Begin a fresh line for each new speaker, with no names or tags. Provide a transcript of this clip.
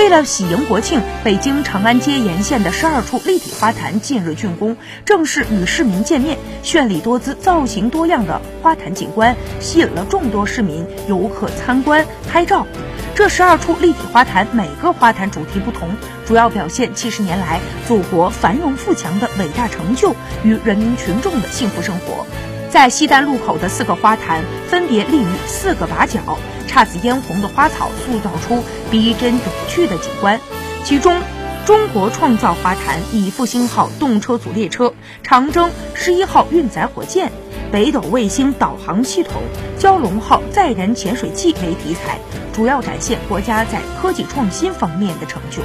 为了喜迎国庆，北京长安街沿线的十二处立体花坛近日竣工，正式与市民见面。绚丽多姿、造型多样的花坛景观吸引了众多市民游客参观拍照。这十二处立体花坛，每个花坛主题不同，主要表现七十年来祖国繁荣富强的伟大成就与人民群众的幸福生活。在西单路口的四个花坛分别立于四个把角，姹紫嫣红的花草塑造出逼真有趣的景观。其中，中国创造花坛以复兴号动车组列车、长征十一号运载火箭、北斗卫星导航系统、蛟龙号载人潜水器为题材，主要展现国家在科技创新方面的成就。